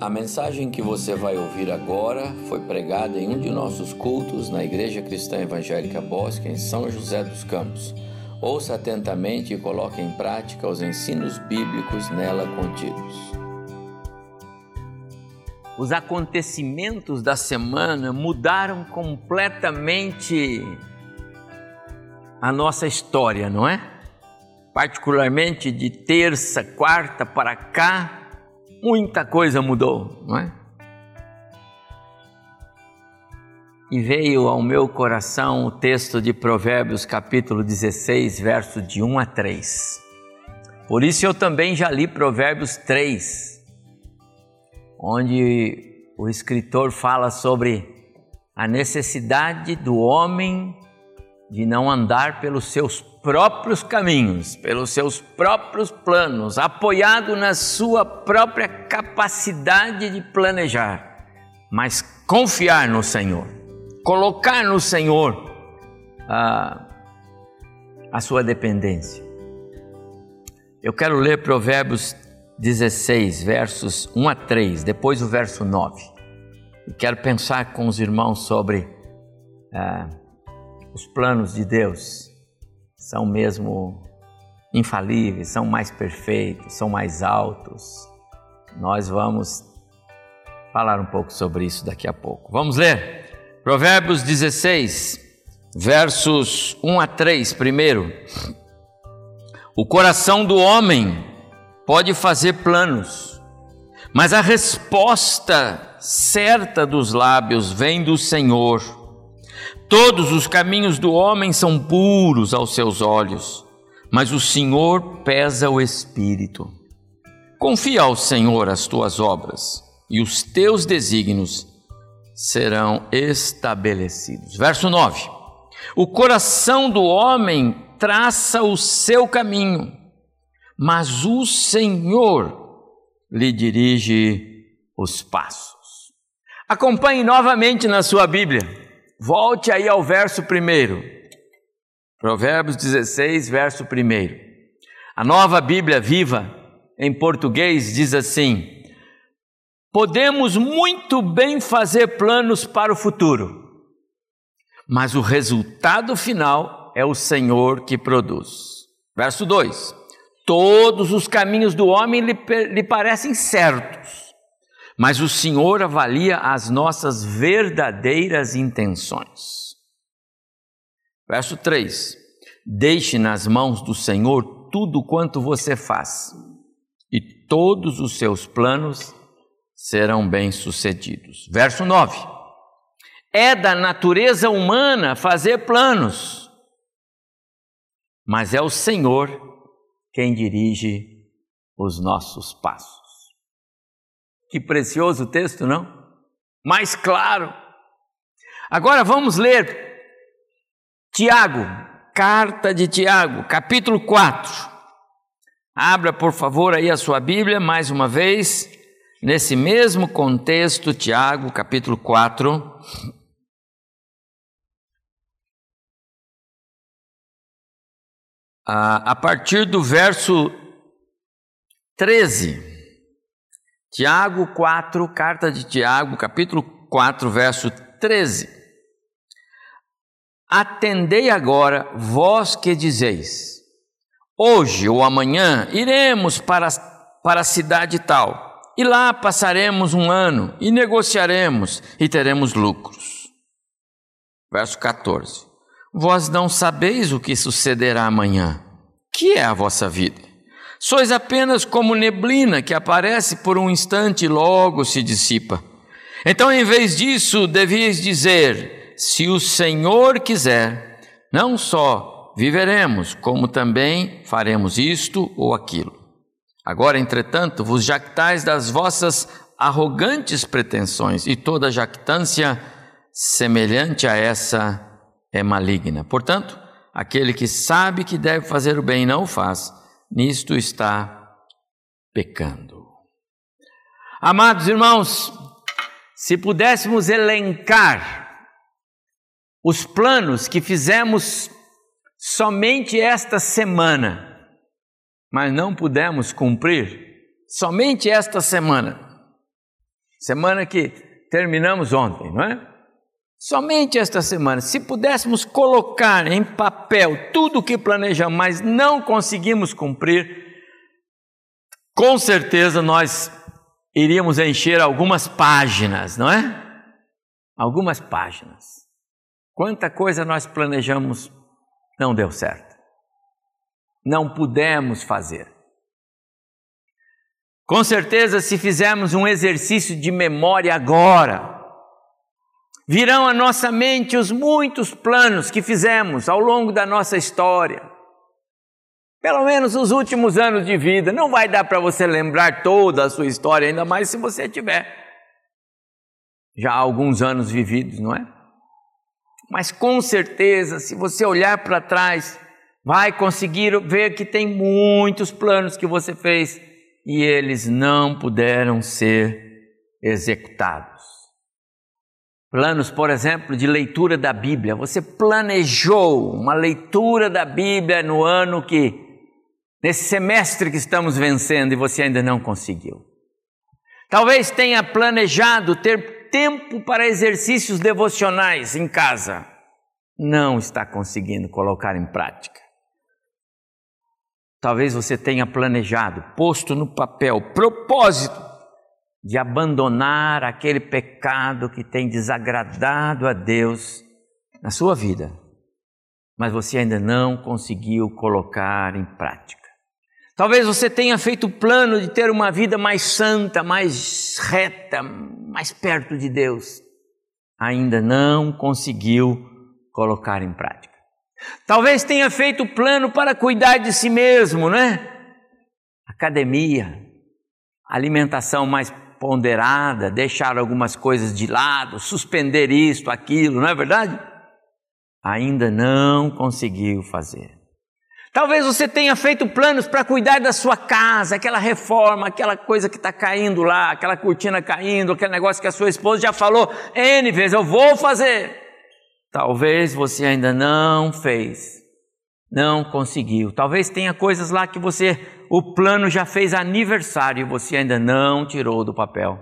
A mensagem que você vai ouvir agora foi pregada em um de nossos cultos na Igreja Cristã Evangélica Bosque, em São José dos Campos. Ouça atentamente e coloque em prática os ensinos bíblicos nela contidos. Os acontecimentos da semana mudaram completamente a nossa história, não é? Particularmente de terça, quarta para cá, muita coisa mudou, não é? E veio ao meu coração o texto de Provérbios, capítulo 16, verso de 1 a 3. Por isso eu também já li Provérbios 3, onde o escritor fala sobre a necessidade do homem de não andar pelos seus próprios caminhos, pelos seus próprios planos, apoiado na sua própria capacidade de planejar, mas confiar no Senhor, colocar no Senhor a, a sua dependência. Eu quero ler Provérbios 16, versos 1 a 3, depois o verso 9. E quero pensar com os irmãos sobre os planos de Deus são mesmo infalíveis, são mais perfeitos, são mais altos. Nós vamos falar um pouco sobre isso daqui a pouco. Vamos ler Provérbios 16, versos 1 a 3. Primeiro, o coração do homem pode fazer planos, mas a resposta certa dos lábios vem do Senhor. Todos os caminhos do homem são puros aos seus olhos, mas o Senhor pesa o espírito. Confia ao Senhor as tuas obras, e os teus desígnios serão estabelecidos. Verso 9: O coração do homem traça o seu caminho, mas o Senhor lhe dirige os passos. Acompanhe novamente na sua Bíblia. Volte aí ao verso primeiro. Provérbios 16, verso primeiro. A nova Bíblia viva, em português, diz assim: Podemos muito bem fazer planos para o futuro, mas o resultado final é o Senhor que produz. Verso 2: Todos os caminhos do homem lhe, lhe parecem certos, mas o Senhor avalia as nossas verdadeiras intenções. Verso 3: Deixe nas mãos do Senhor tudo quanto você faz, e todos os seus planos serão bem-sucedidos. Verso 9: É da natureza humana fazer planos, mas é o Senhor quem dirige os nossos passos. Que precioso texto, não? Mais claro. Agora vamos ler Tiago, carta de Tiago, capítulo 4. Abra, por favor, aí a sua Bíblia mais uma vez, nesse mesmo contexto, Tiago, capítulo 4. A partir do verso 13. Tiago 4, carta de Tiago, capítulo 4, verso 13. Atendei agora, vós que dizeis: Hoje ou amanhã iremos para, para a cidade tal, e lá passaremos um ano, e negociaremos, e teremos lucros. Verso 14. Vós não sabeis o que sucederá amanhã. Que é a vossa vida? Sois apenas como neblina que aparece por um instante e logo se dissipa. Então, em vez disso, devias dizer: se o Senhor quiser, não só viveremos, como também faremos isto ou aquilo. Agora, entretanto, vos jactais das vossas arrogantes pretensões, e toda jactância semelhante a essa é maligna. Portanto, aquele que sabe que deve fazer o bem e não o faz, nisto está pecando. Amados irmãos, se pudéssemos elencar os planos que fizemos somente esta semana, mas não pudemos cumprir, somente esta semana, semana que terminamos ontem, não é? Somente esta semana, se pudéssemos colocar em papel tudo o que planejamos, mas não conseguimos cumprir, com certeza nós iríamos encher algumas páginas, não é? Algumas páginas. Quanta coisa nós planejamos não deu certo. Não pudemos fazer. Com certeza, se fizermos um exercício de memória agora, virão à nossa mente os muitos planos que fizemos ao longo da nossa história. Pelo menos os últimos anos de vida. Não vai dar para você lembrar toda a sua história, ainda mais se você tiver já alguns anos vividos, não é? Mas com certeza, se você olhar para trás, vai conseguir ver que tem muitos planos que você fez e eles não puderam ser executados. Planos, por exemplo, de leitura da Bíblia. Você planejou uma leitura da Bíblia no ano que, nesse semestre que estamos vencendo e você ainda não conseguiu. Talvez tenha planejado ter tempo para exercícios devocionais em casa. Não está conseguindo colocar em prática. Talvez você tenha planejado, posto no papel, propósito de abandonar aquele pecado que tem desagradado a Deus na sua vida, mas você ainda não conseguiu colocar em prática. Talvez você tenha feito o plano de ter uma vida mais santa, mais reta, mais perto de Deus, ainda não conseguiu colocar em prática. Talvez tenha feito plano para cuidar de si mesmo, né? Academia, alimentação mais ponderada, deixar algumas coisas de lado, suspender isto, aquilo, não é verdade? Ainda não conseguiu fazer. Talvez você tenha feito planos para cuidar da sua casa, aquela reforma, aquela coisa que está caindo lá, aquela cortina caindo, aquele negócio que a sua esposa já falou N vezes, eu vou fazer. Talvez você ainda não fez, não conseguiu. Talvez tenha coisas lá que você, o plano já fez aniversário e você ainda não tirou do papel.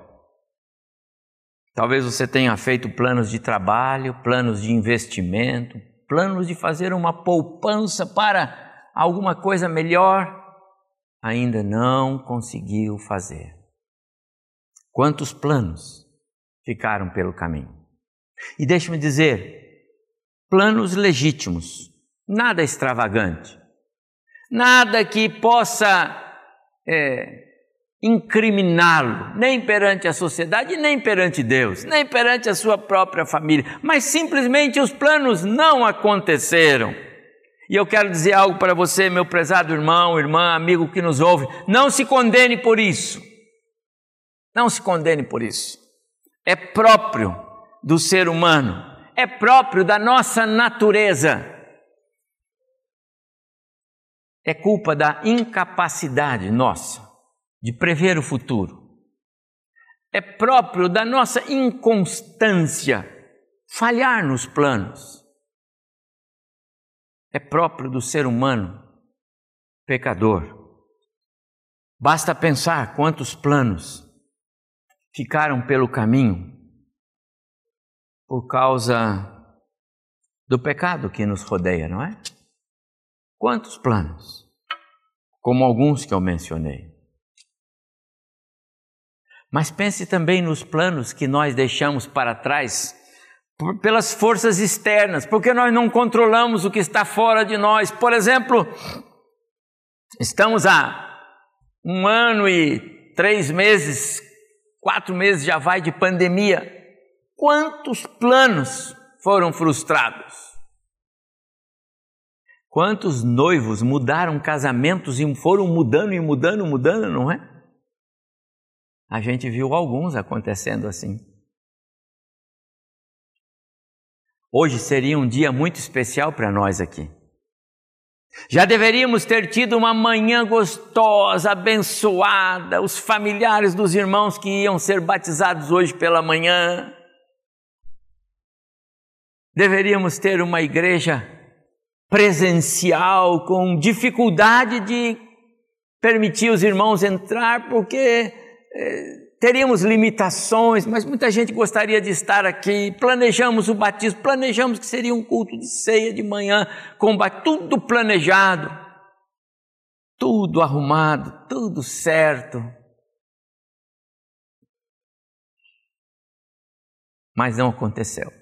Talvez você tenha feito planos de trabalho, planos de investimento, planos de fazer uma poupança para alguma coisa melhor, ainda não conseguiu fazer. Quantos planos ficaram pelo caminho? E deixe-me dizer, planos legítimos, nada extravagante, nada que possa é, incriminá-lo, nem perante a sociedade, nem perante Deus, nem perante a sua própria família, mas simplesmente os planos não aconteceram. E eu quero dizer algo para você, meu prezado irmão, irmã, amigo que nos ouve: não se condene por isso. Não se condene por isso. É próprio do ser humano é próprio da nossa natureza. É culpa da incapacidade nossa de prever o futuro. É próprio da nossa inconstância falhar nos planos. É próprio do ser humano pecador. Basta pensar quantos planos ficaram pelo caminho por causa do pecado que nos rodeia, não é? Quantos planos? Como alguns que eu mencionei. Mas pense também nos planos que nós deixamos para trás pelas forças externas, porque nós não controlamos o que está fora de nós. Por exemplo, estamos há um ano e três meses, quatro meses já vai de pandemia. Quantos planos foram frustrados? Quantos noivos mudaram casamentos e foram mudando e mudando, mudando, não é? A gente viu alguns acontecendo assim. Hoje seria um dia muito especial para nós aqui. Já deveríamos ter tido uma manhã gostosa, abençoada, os familiares dos irmãos que iam ser batizados hoje pela manhã. Deveríamos ter uma igreja presencial com dificuldade de permitir os irmãos entrar porque teríamos limitações, mas muita gente gostaria de estar aqui. Planejamos o batismo, planejamos que seria um culto de ceia de manhã, com tudo planejado, tudo arrumado, tudo certo. Mas não aconteceu.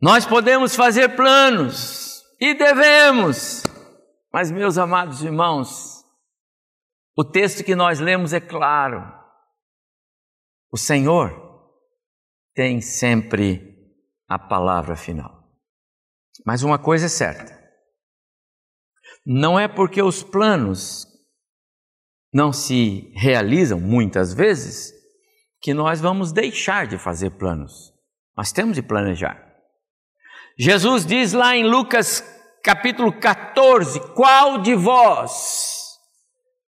Nós podemos fazer planos e devemos, mas, meus amados irmãos, o texto que nós lemos é claro. O Senhor tem sempre a palavra final. Mas uma coisa é certa: não é porque os planos não se realizam muitas vezes que nós vamos deixar de fazer planos. Nós temos de planejar. Jesus diz lá em Lucas capítulo 14: Qual de vós,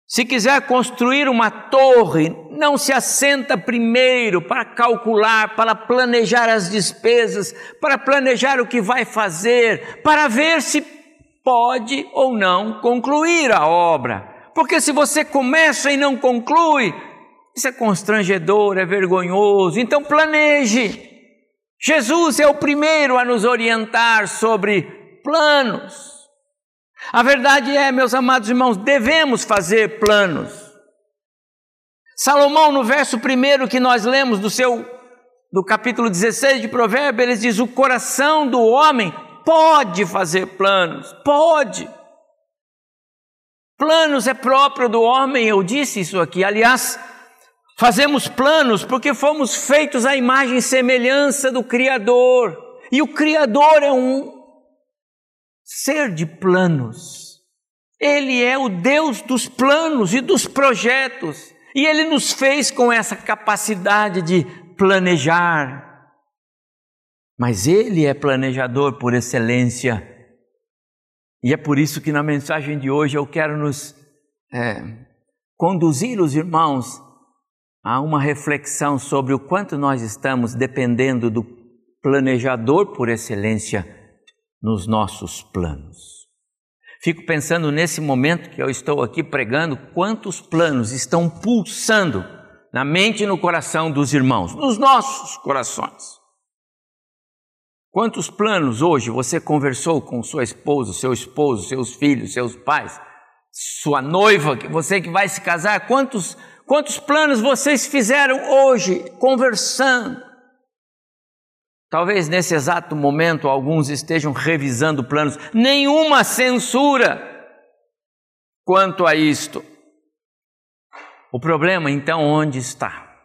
se quiser construir uma torre, não se assenta primeiro para calcular, para planejar as despesas, para planejar o que vai fazer, para ver se pode ou não concluir a obra? Porque se você começa e não conclui, isso é constrangedor, é vergonhoso. Então planeje. Jesus é o primeiro a nos orientar sobre planos. A verdade é, meus amados irmãos, devemos fazer planos. Salomão, no verso primeiro que nós lemos do seu do capítulo 16 de Provérbios, ele diz: "O coração do homem pode fazer planos, pode. Planos é próprio do homem, eu disse isso aqui. Aliás, Fazemos planos porque fomos feitos à imagem e semelhança do Criador. E o Criador é um ser de planos. Ele é o Deus dos planos e dos projetos. E ele nos fez com essa capacidade de planejar. Mas ele é planejador por excelência. E é por isso que na mensagem de hoje eu quero nos é, conduzir os irmãos há uma reflexão sobre o quanto nós estamos dependendo do planejador por excelência nos nossos planos. Fico pensando nesse momento que eu estou aqui pregando, quantos planos estão pulsando na mente e no coração dos irmãos, nos nossos corações. Quantos planos hoje você conversou com sua esposa, seu esposo, seus filhos, seus pais, sua noiva, você que vai se casar, quantos Quantos planos vocês fizeram hoje conversando? Talvez nesse exato momento alguns estejam revisando planos. Nenhuma censura quanto a isto. O problema então onde está?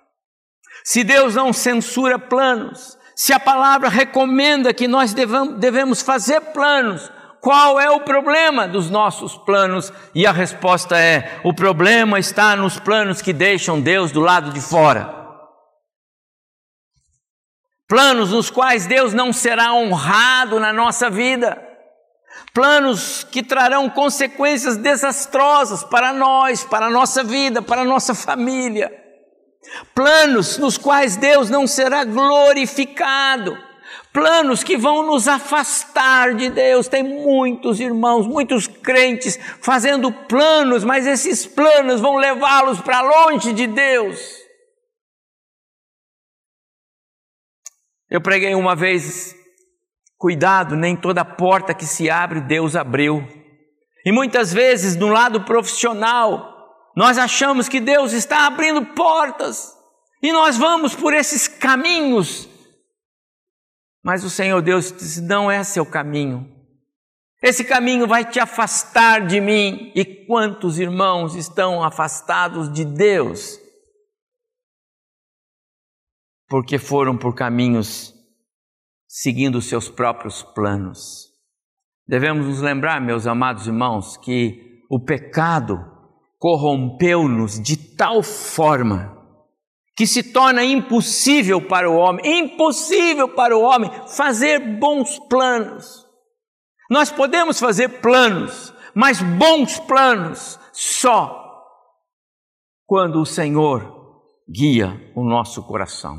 Se Deus não censura planos, se a palavra recomenda que nós devemos fazer planos, qual é o problema dos nossos planos? E a resposta é: o problema está nos planos que deixam Deus do lado de fora. Planos nos quais Deus não será honrado na nossa vida. Planos que trarão consequências desastrosas para nós, para a nossa vida, para a nossa família. Planos nos quais Deus não será glorificado planos que vão nos afastar de Deus. Tem muitos irmãos, muitos crentes fazendo planos, mas esses planos vão levá-los para longe de Deus. Eu preguei uma vez, cuidado, nem toda porta que se abre Deus abriu. E muitas vezes no lado profissional, nós achamos que Deus está abrindo portas e nós vamos por esses caminhos mas o Senhor Deus disse: não é seu caminho. Esse caminho vai te afastar de mim. E quantos irmãos estão afastados de Deus? Porque foram por caminhos seguindo seus próprios planos. Devemos nos lembrar, meus amados irmãos, que o pecado corrompeu-nos de tal forma que se torna impossível para o homem, impossível para o homem fazer bons planos. Nós podemos fazer planos, mas bons planos só quando o Senhor guia o nosso coração.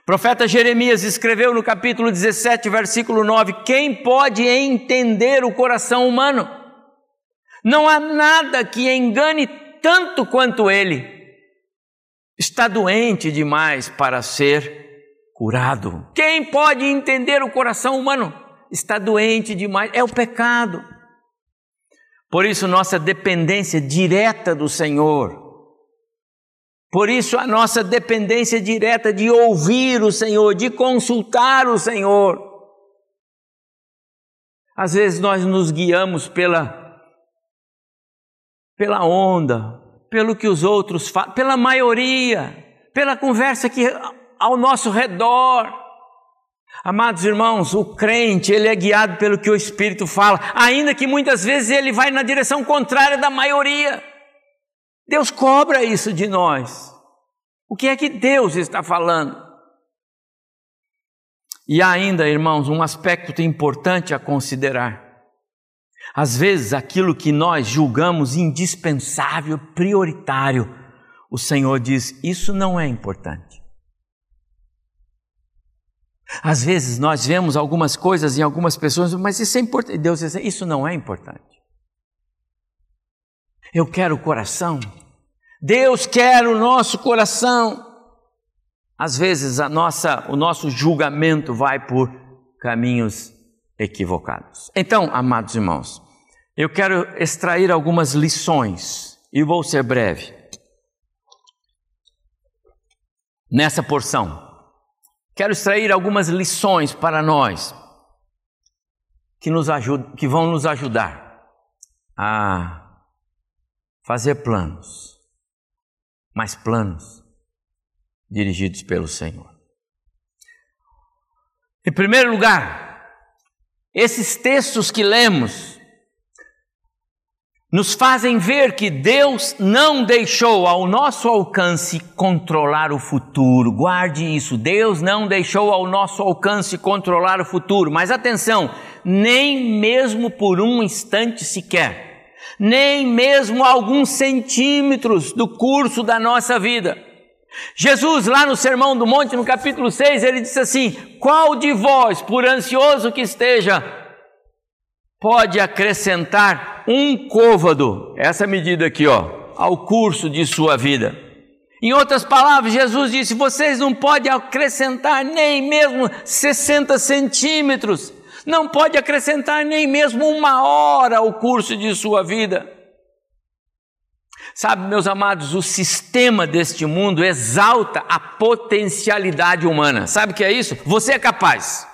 O profeta Jeremias escreveu no capítulo 17, versículo 9: Quem pode entender o coração humano? Não há nada que engane tanto quanto ele, está doente demais para ser curado. Quem pode entender o coração humano? Está doente demais, é o pecado. Por isso, nossa dependência direta do Senhor. Por isso, a nossa dependência direta de ouvir o Senhor, de consultar o Senhor. Às vezes nós nos guiamos pela pela onda, pelo que os outros falam, pela maioria, pela conversa que ao nosso redor. Amados irmãos, o crente, ele é guiado pelo que o Espírito fala, ainda que muitas vezes ele vai na direção contrária da maioria. Deus cobra isso de nós. O que é que Deus está falando? E ainda, irmãos, um aspecto importante a considerar. Às vezes, aquilo que nós julgamos indispensável, prioritário, o Senhor diz: Isso não é importante. Às vezes nós vemos algumas coisas em algumas pessoas, mas isso é importante. Deus diz: Isso não é importante. Eu quero o coração. Deus quer o nosso coração. Às vezes a nossa, o nosso julgamento vai por caminhos equivocados. Então, amados irmãos, eu quero extrair algumas lições e vou ser breve nessa porção. Quero extrair algumas lições para nós que, nos ajudam, que vão nos ajudar a fazer planos, mas planos dirigidos pelo Senhor. Em primeiro lugar, esses textos que lemos nos fazem ver que Deus não deixou ao nosso alcance controlar o futuro. Guarde isso, Deus não deixou ao nosso alcance controlar o futuro. Mas atenção, nem mesmo por um instante sequer, nem mesmo alguns centímetros do curso da nossa vida. Jesus, lá no Sermão do Monte, no capítulo 6, ele disse assim: Qual de vós, por ansioso que esteja, pode acrescentar um côvado, essa medida aqui, ó, ao curso de sua vida. Em outras palavras, Jesus disse: vocês não podem acrescentar nem mesmo 60 centímetros, não pode acrescentar nem mesmo uma hora ao curso de sua vida. Sabe, meus amados, o sistema deste mundo exalta a potencialidade humana. Sabe o que é isso? Você é capaz.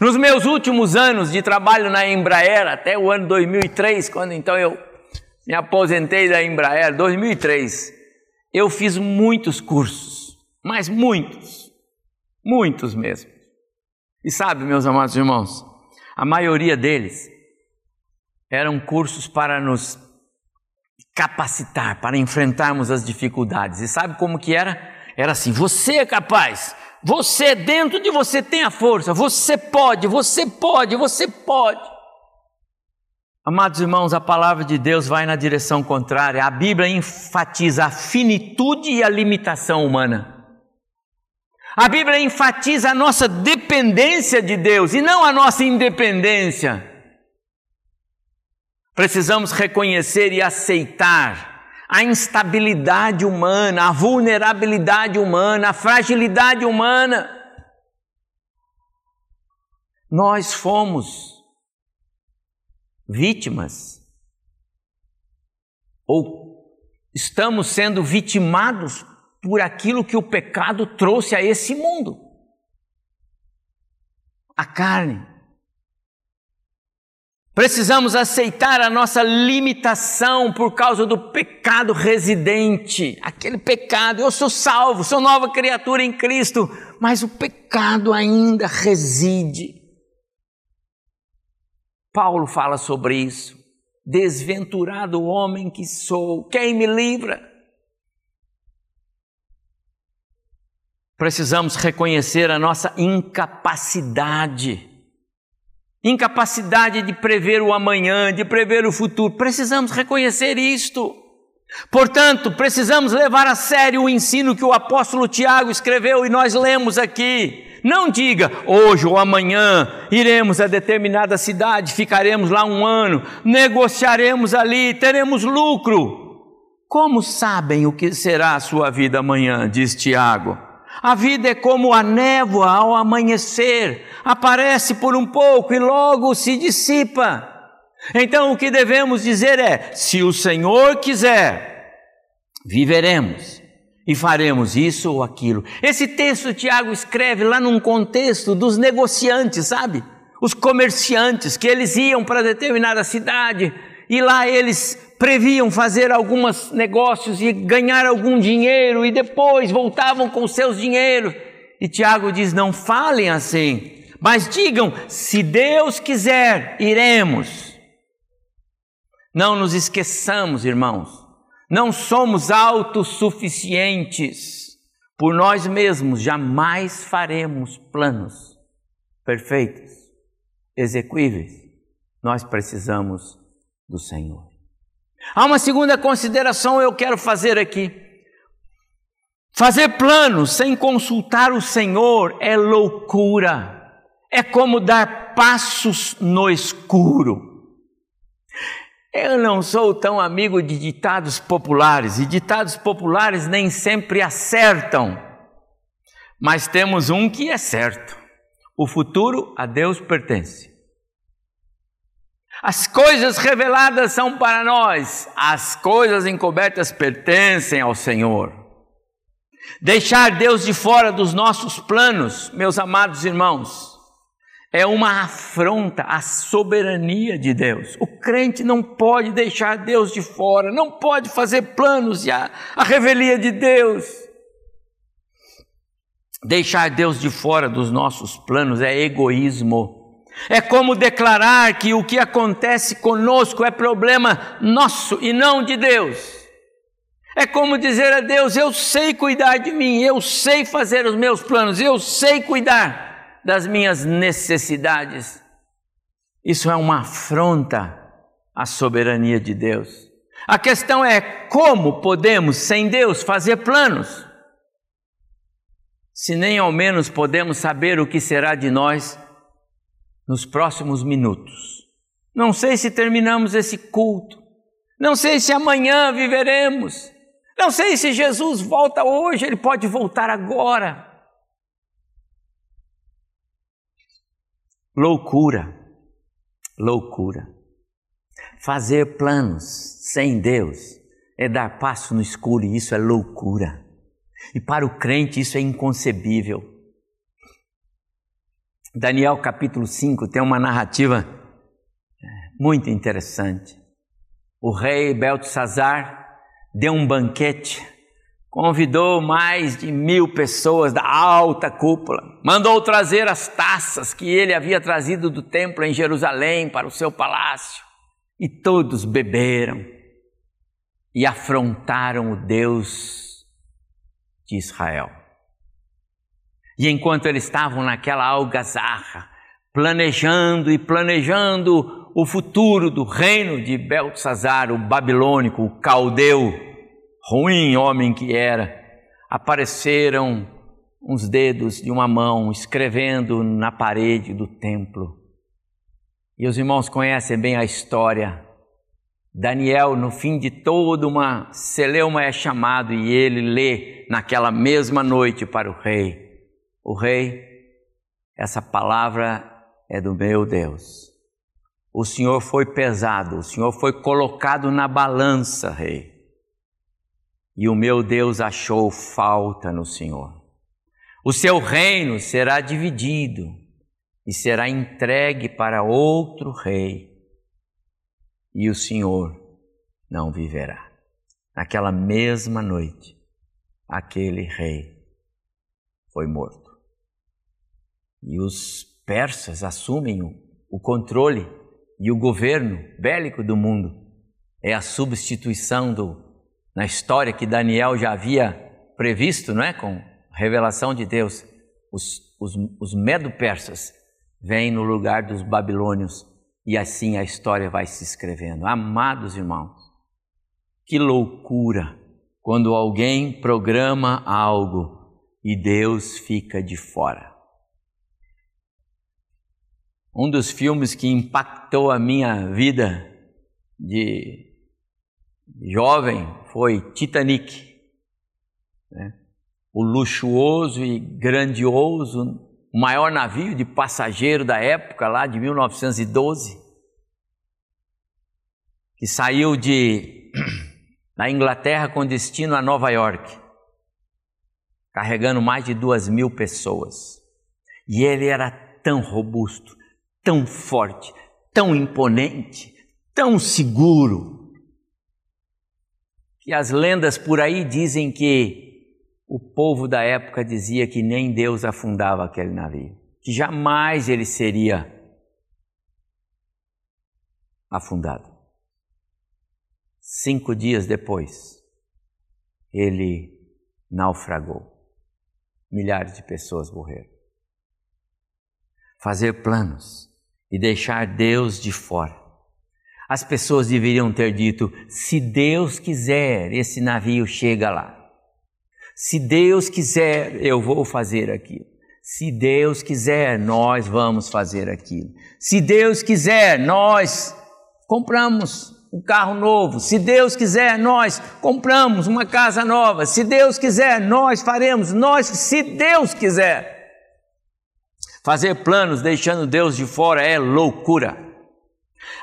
Nos meus últimos anos de trabalho na Embraer, até o ano 2003, quando então eu me aposentei da Embraer, 2003, eu fiz muitos cursos, mas muitos, muitos mesmo. E sabe, meus amados irmãos, a maioria deles eram cursos para nos capacitar, para enfrentarmos as dificuldades. E sabe como que era? Era assim: você é capaz, você, dentro de você tem a força, você pode, você pode, você pode. Amados irmãos, a palavra de Deus vai na direção contrária. A Bíblia enfatiza a finitude e a limitação humana. A Bíblia enfatiza a nossa dependência de Deus e não a nossa independência. Precisamos reconhecer e aceitar a instabilidade humana, a vulnerabilidade humana, a fragilidade humana. Nós fomos vítimas, ou estamos sendo vitimados por aquilo que o pecado trouxe a esse mundo. A carne, Precisamos aceitar a nossa limitação por causa do pecado residente. Aquele pecado, eu sou salvo, sou nova criatura em Cristo, mas o pecado ainda reside. Paulo fala sobre isso. Desventurado homem que sou, quem me livra? Precisamos reconhecer a nossa incapacidade incapacidade de prever o amanhã, de prever o futuro. Precisamos reconhecer isto. Portanto, precisamos levar a sério o ensino que o apóstolo Tiago escreveu e nós lemos aqui. Não diga, hoje ou amanhã iremos a determinada cidade, ficaremos lá um ano, negociaremos ali, teremos lucro. Como sabem o que será a sua vida amanhã? diz Tiago. A vida é como a névoa ao amanhecer, aparece por um pouco e logo se dissipa. Então o que devemos dizer é: se o Senhor quiser, viveremos e faremos isso ou aquilo. Esse texto Tiago escreve lá num contexto dos negociantes, sabe? Os comerciantes que eles iam para determinada cidade e lá eles previam fazer alguns negócios e ganhar algum dinheiro e depois voltavam com seus dinheiros. E Tiago diz: não falem assim, mas digam: se Deus quiser, iremos. Não nos esqueçamos, irmãos, não somos autossuficientes. Por nós mesmos jamais faremos planos perfeitos, execuíveis. Nós precisamos do Senhor. Há uma segunda consideração eu quero fazer aqui. Fazer planos sem consultar o Senhor é loucura. É como dar passos no escuro. Eu não sou tão amigo de ditados populares, e ditados populares nem sempre acertam, mas temos um que é certo: o futuro a Deus pertence. As coisas reveladas são para nós, as coisas encobertas pertencem ao Senhor. Deixar Deus de fora dos nossos planos, meus amados irmãos, é uma afronta à soberania de Deus. O crente não pode deixar Deus de fora, não pode fazer planos e a, a revelia de Deus. Deixar Deus de fora dos nossos planos é egoísmo. É como declarar que o que acontece conosco é problema nosso e não de Deus. É como dizer a Deus: Eu sei cuidar de mim, eu sei fazer os meus planos, eu sei cuidar das minhas necessidades. Isso é uma afronta à soberania de Deus. A questão é como podemos, sem Deus, fazer planos, se nem ao menos podemos saber o que será de nós nos próximos minutos. Não sei se terminamos esse culto, não sei se amanhã viveremos, não sei se Jesus volta hoje, ele pode voltar agora. Loucura, loucura. Fazer planos sem Deus é dar passo no escuro e isso é loucura. E para o crente isso é inconcebível. Daniel capítulo 5 tem uma narrativa é, muito interessante. O rei Beltesazar deu um banquete convidou mais de mil pessoas da alta cúpula, mandou trazer as taças que ele havia trazido do templo em Jerusalém para o seu palácio, e todos beberam e afrontaram o Deus de Israel. E enquanto eles estavam naquela algazarra, planejando e planejando o futuro do reino de Beltzazar, o babilônico, o caldeu, ruim homem que era, apareceram uns dedos de uma mão escrevendo na parede do templo. E os irmãos conhecem bem a história. Daniel, no fim de toda uma celeuma, é chamado e ele lê naquela mesma noite para o rei: O rei, essa palavra é do meu Deus. O Senhor foi pesado, o Senhor foi colocado na balança, rei e o meu Deus achou falta no Senhor. O seu reino será dividido e será entregue para outro rei, e o Senhor não viverá. Naquela mesma noite, aquele rei foi morto. E os persas assumem o controle e o governo bélico do mundo. É a substituição do na história que Daniel já havia previsto, não é? Com revelação de Deus, os, os, os medo-persas vêm no lugar dos babilônios e assim a história vai se escrevendo. Amados irmãos, que loucura quando alguém programa algo e Deus fica de fora. Um dos filmes que impactou a minha vida de jovem foi Titanic, né? o luxuoso e grandioso maior navio de passageiro da época, lá de 1912, que saiu de da Inglaterra com destino a Nova York, carregando mais de duas mil pessoas. E ele era tão robusto, tão forte, tão imponente, tão seguro, que as lendas por aí dizem que o povo da época dizia que nem Deus afundava aquele navio, que jamais ele seria afundado. Cinco dias depois, ele naufragou. Milhares de pessoas morreram. Fazer planos e deixar Deus de fora. As pessoas deveriam ter dito: se Deus quiser, esse navio chega lá. Se Deus quiser, eu vou fazer aquilo. Se Deus quiser, nós vamos fazer aquilo. Se Deus quiser, nós compramos um carro novo. Se Deus quiser, nós compramos uma casa nova. Se Deus quiser, nós faremos. Nós, se Deus quiser. Fazer planos deixando Deus de fora é loucura.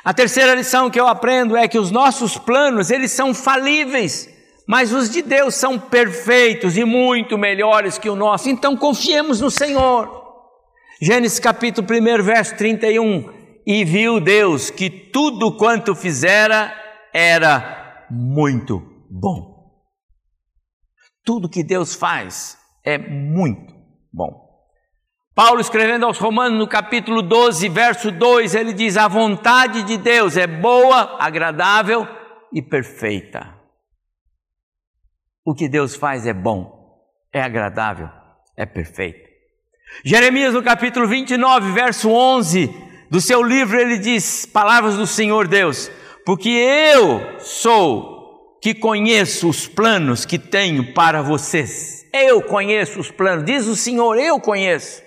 A terceira lição que eu aprendo é que os nossos planos, eles são falíveis mas os de Deus são perfeitos e muito melhores que o nosso, então confiemos no Senhor. Gênesis capítulo 1, verso 31. E viu Deus que tudo quanto fizera era muito bom. Tudo que Deus faz é muito bom. Paulo escrevendo aos Romanos no capítulo 12, verso 2, ele diz: A vontade de Deus é boa, agradável e perfeita. O que Deus faz é bom, é agradável, é perfeito. Jeremias, no capítulo 29, verso 11 do seu livro, ele diz: Palavras do Senhor Deus, porque eu sou que conheço os planos que tenho para vocês. Eu conheço os planos, diz o Senhor, eu conheço.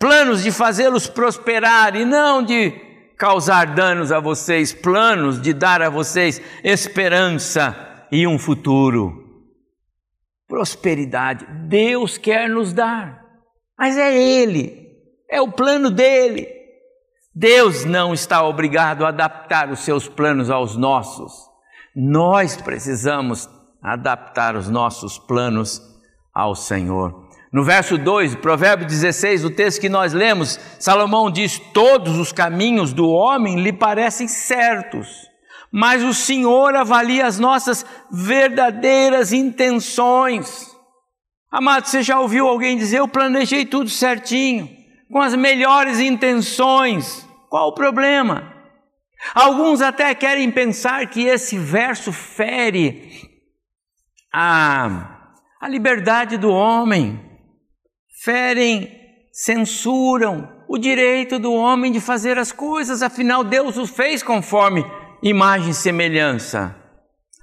Planos de fazê-los prosperar e não de causar danos a vocês, planos de dar a vocês esperança e um futuro prosperidade. Deus quer nos dar, mas é Ele, é o plano dele. Deus não está obrigado a adaptar os seus planos aos nossos. Nós precisamos adaptar os nossos planos ao Senhor. No verso 2, Provérbio 16, o texto que nós lemos, Salomão diz: Todos os caminhos do homem lhe parecem certos mas o Senhor avalia as nossas verdadeiras intenções. Amado, você já ouviu alguém dizer: Eu planejei tudo certinho, com as melhores intenções. Qual o problema? Alguns até querem pensar que esse verso fere a, a liberdade do homem, ferem, censuram o direito do homem de fazer as coisas, afinal, Deus o fez conforme imagem e semelhança.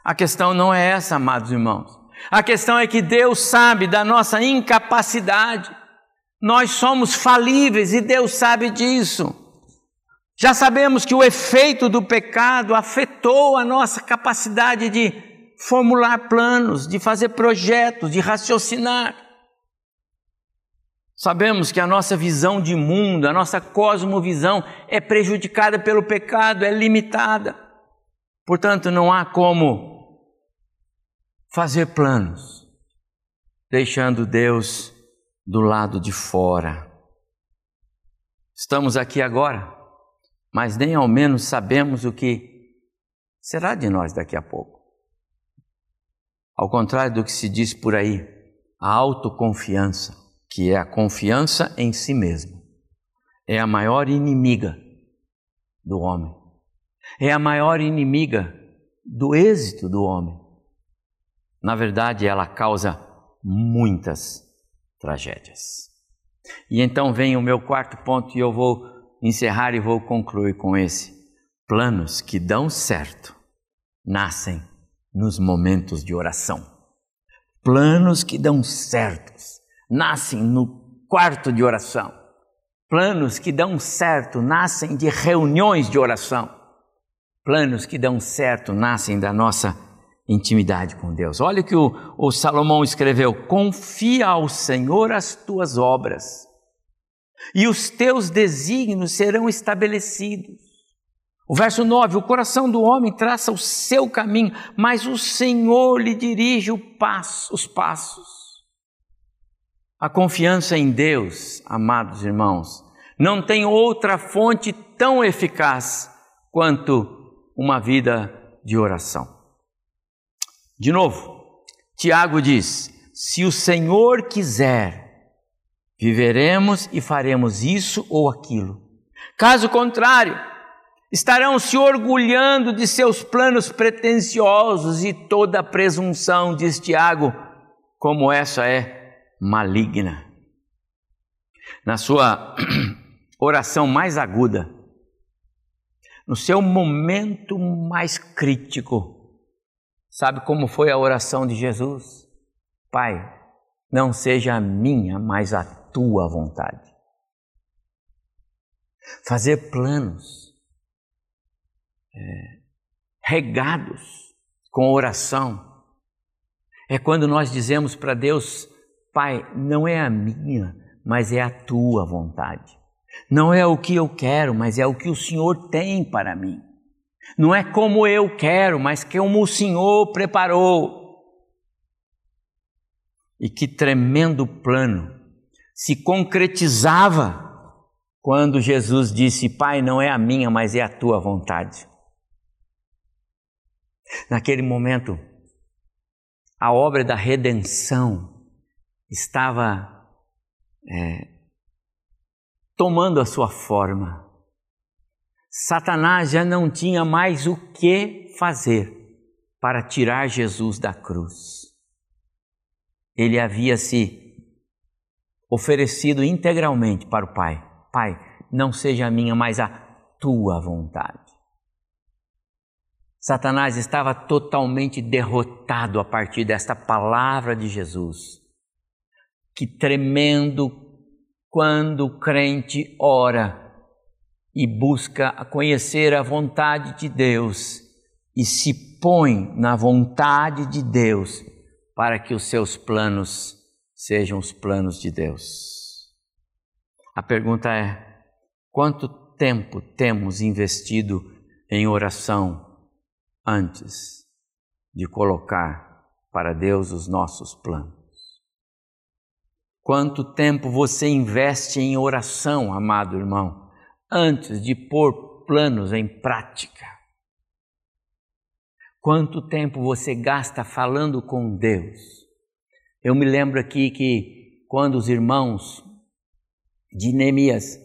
A questão não é essa, amados irmãos. A questão é que Deus sabe da nossa incapacidade. Nós somos falíveis e Deus sabe disso. Já sabemos que o efeito do pecado afetou a nossa capacidade de formular planos, de fazer projetos, de raciocinar. Sabemos que a nossa visão de mundo, a nossa cosmovisão é prejudicada pelo pecado, é limitada. Portanto, não há como fazer planos deixando Deus do lado de fora. Estamos aqui agora, mas nem ao menos sabemos o que será de nós daqui a pouco. Ao contrário do que se diz por aí, a autoconfiança, que é a confiança em si mesmo, é a maior inimiga do homem é a maior inimiga do êxito do homem. Na verdade, ela causa muitas tragédias. E então vem o meu quarto ponto e eu vou encerrar e vou concluir com esse. Planos que dão certo nascem nos momentos de oração. Planos que dão certos nascem no quarto de oração. Planos que dão certo nascem de reuniões de oração. planos que dão certo nascem da nossa intimidade com Deus. Olha o que o, o Salomão escreveu: Confia ao Senhor as tuas obras, e os teus desígnios serão estabelecidos. O verso 9: O coração do homem traça o seu caminho, mas o Senhor lhe dirige passo, os passos. A confiança em Deus, amados irmãos, não tem outra fonte tão eficaz quanto uma vida de oração. De novo, Tiago diz: se o Senhor quiser, viveremos e faremos isso ou aquilo. Caso contrário, estarão se orgulhando de seus planos pretensiosos e toda presunção, diz Tiago, como essa é maligna. Na sua oração mais aguda, no seu momento mais crítico, Sabe como foi a oração de Jesus? Pai, não seja a minha, mas a tua vontade. Fazer planos é, regados com oração é quando nós dizemos para Deus: Pai, não é a minha, mas é a tua vontade. Não é o que eu quero, mas é o que o Senhor tem para mim. Não é como eu quero, mas como o Senhor preparou. E que tremendo plano se concretizava quando Jesus disse: Pai, não é a minha, mas é a tua vontade. Naquele momento, a obra da redenção estava é, tomando a sua forma. Satanás já não tinha mais o que fazer para tirar Jesus da cruz. Ele havia se oferecido integralmente para o Pai. Pai, não seja a minha, mas a tua vontade. Satanás estava totalmente derrotado a partir desta palavra de Jesus. Que tremendo quando o crente ora e busca conhecer a vontade de Deus e se põe na vontade de Deus para que os seus planos sejam os planos de Deus. A pergunta é: quanto tempo temos investido em oração antes de colocar para Deus os nossos planos? Quanto tempo você investe em oração, amado irmão? antes de pôr planos em prática. Quanto tempo você gasta falando com Deus? Eu me lembro aqui que quando os irmãos de Neemias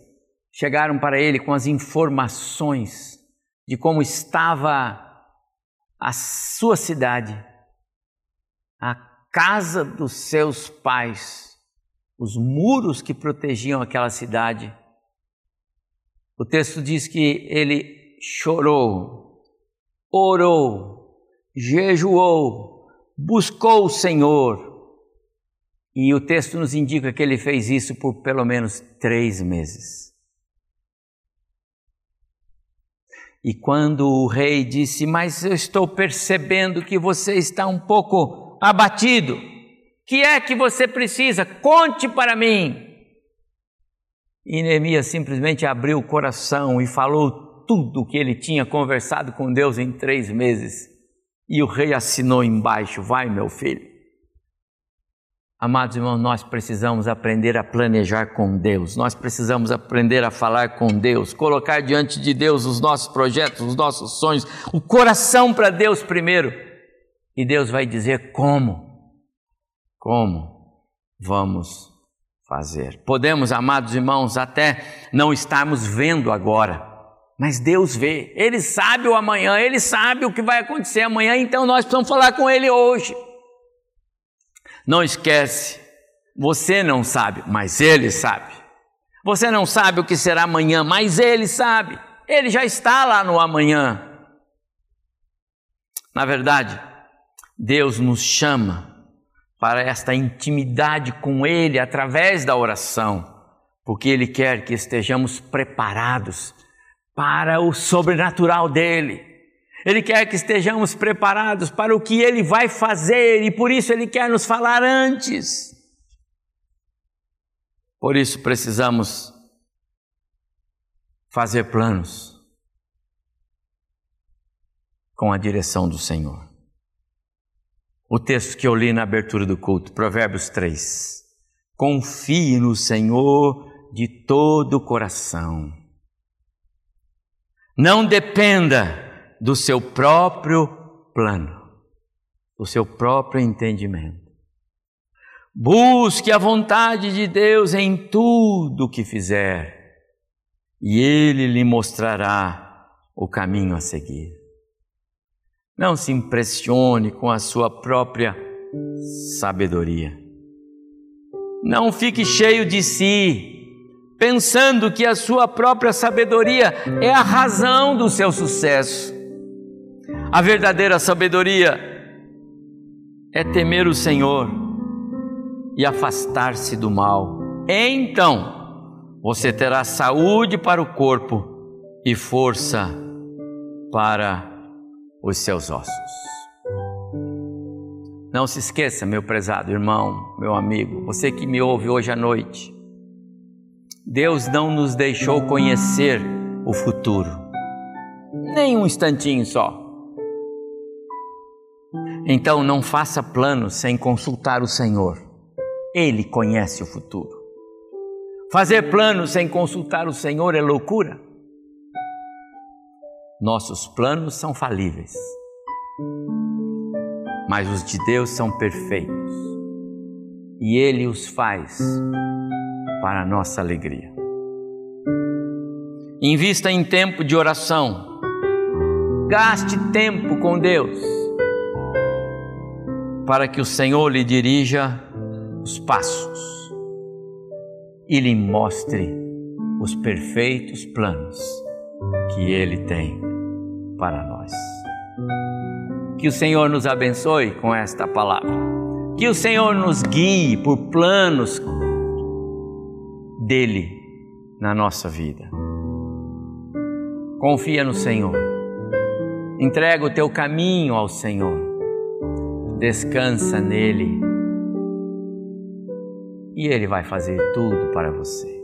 chegaram para ele com as informações de como estava a sua cidade, a casa dos seus pais, os muros que protegiam aquela cidade, o texto diz que ele chorou, orou, jejuou, buscou o Senhor. E o texto nos indica que ele fez isso por pelo menos três meses. E quando o rei disse: Mas eu estou percebendo que você está um pouco abatido, que é que você precisa? Conte para mim. E Neemias simplesmente abriu o coração e falou tudo o que ele tinha conversado com Deus em três meses. E o rei assinou embaixo: Vai, meu filho. Amados irmãos, nós precisamos aprender a planejar com Deus, nós precisamos aprender a falar com Deus, colocar diante de Deus os nossos projetos, os nossos sonhos, o coração para Deus primeiro. E Deus vai dizer como, como vamos fazer. Podemos, amados irmãos, até não estarmos vendo agora, mas Deus vê, Ele sabe o amanhã, Ele sabe o que vai acontecer amanhã, então nós precisamos falar com Ele hoje. Não esquece, você não sabe, mas Ele sabe. Você não sabe o que será amanhã, mas Ele sabe. Ele já está lá no amanhã. Na verdade, Deus nos chama para esta intimidade com Ele através da oração, porque Ele quer que estejamos preparados para o sobrenatural dele. Ele quer que estejamos preparados para o que Ele vai fazer e por isso Ele quer nos falar antes. Por isso precisamos fazer planos com a direção do Senhor. O texto que eu li na abertura do culto, Provérbios 3. Confie no Senhor de todo o coração. Não dependa do seu próprio plano, do seu próprio entendimento. Busque a vontade de Deus em tudo o que fizer, e Ele lhe mostrará o caminho a seguir. Não se impressione com a sua própria sabedoria. Não fique cheio de si, pensando que a sua própria sabedoria é a razão do seu sucesso. A verdadeira sabedoria é temer o Senhor e afastar-se do mal. Então você terá saúde para o corpo e força para os seus ossos. Não se esqueça, meu prezado irmão, meu amigo, você que me ouve hoje à noite. Deus não nos deixou conhecer o futuro, nem um instantinho só. Então não faça planos sem consultar o Senhor. Ele conhece o futuro. Fazer planos sem consultar o Senhor é loucura. Nossos planos são falíveis, mas os de Deus são perfeitos e Ele os faz para a nossa alegria. Invista em tempo de oração, gaste tempo com Deus para que o Senhor lhe dirija os passos e lhe mostre os perfeitos planos que Ele tem para nós. Que o Senhor nos abençoe com esta palavra. Que o Senhor nos guie por planos dele na nossa vida. Confia no Senhor. Entrega o teu caminho ao Senhor descansa nele e ele vai fazer tudo para você.